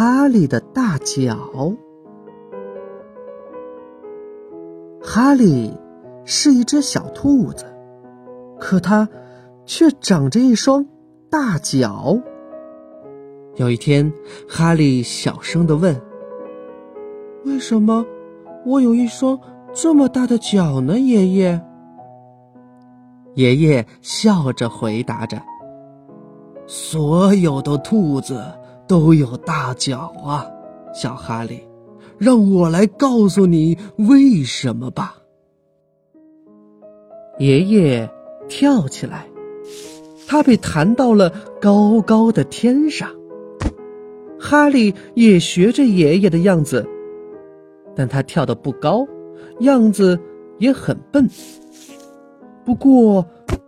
哈利的大脚。哈利是一只小兔子，可它却长着一双大脚。有一天，哈利小声的问：“为什么我有一双这么大的脚呢？”爷爷。爷爷笑着回答着：“所有的兔子都有大脚啊，小哈利。”让我来告诉你为什么吧。爷爷跳起来，他被弹到了高高的天上。哈利也学着爷爷的样子，但他跳得不高，样子也很笨。不过，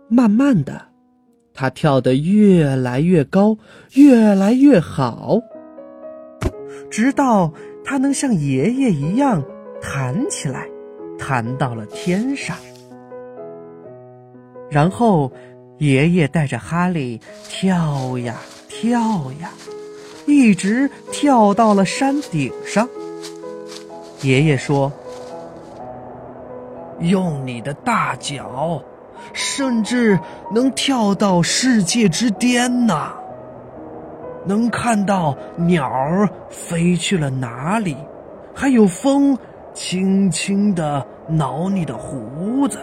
慢慢的，他跳得越来越高，越来越好，直到。他能像爷爷一样弹起来，弹到了天上。然后，爷爷带着哈利跳呀跳呀，一直跳到了山顶上。爷爷说：“用你的大脚，甚至能跳到世界之巅呐！”能看到鸟儿飞去了哪里，还有风轻轻地挠你的胡子。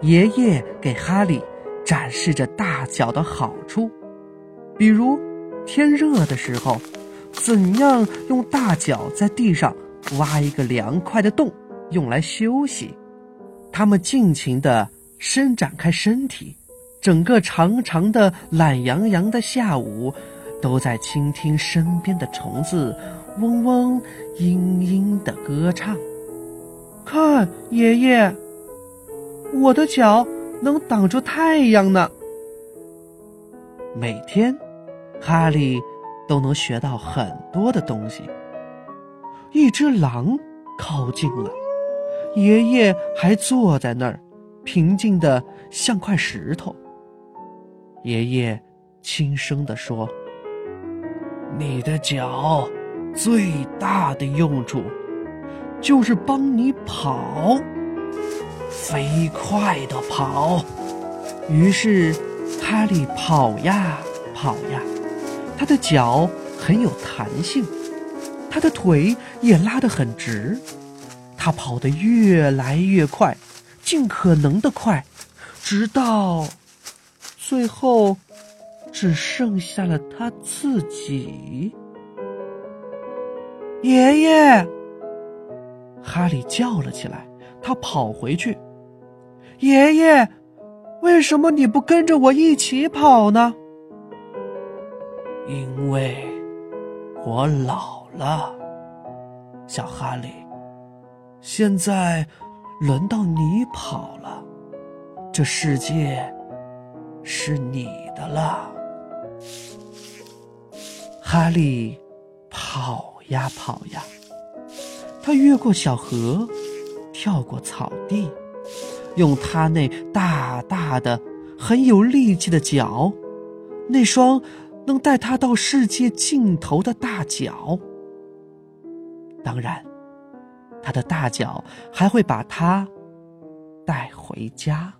爷爷给哈利展示着大脚的好处，比如天热的时候，怎样用大脚在地上挖一个凉快的洞，用来休息。他们尽情地伸展开身体。整个长长的、懒洋洋的下午，都在倾听身边的虫子嗡嗡、嘤嘤的歌唱。看，爷爷，我的脚能挡住太阳呢。每天，哈利都能学到很多的东西。一只狼靠近了，爷爷还坐在那儿，平静的像块石头。爷爷轻声地说：“你的脚最大的用处，就是帮你跑，飞快的跑。”于是，哈利跑呀跑呀，他的脚很有弹性，他的腿也拉得很直，他跑得越来越快，尽可能的快，直到。最后，只剩下了他自己。爷爷，哈利叫了起来。他跑回去。爷爷，为什么你不跟着我一起跑呢？因为我老了，小哈利。现在轮到你跑了。这世界。是你的了，哈利，跑呀跑呀，他越过小河，跳过草地，用他那大大的、很有力气的脚，那双能带他到世界尽头的大脚。当然，他的大脚还会把他带回家。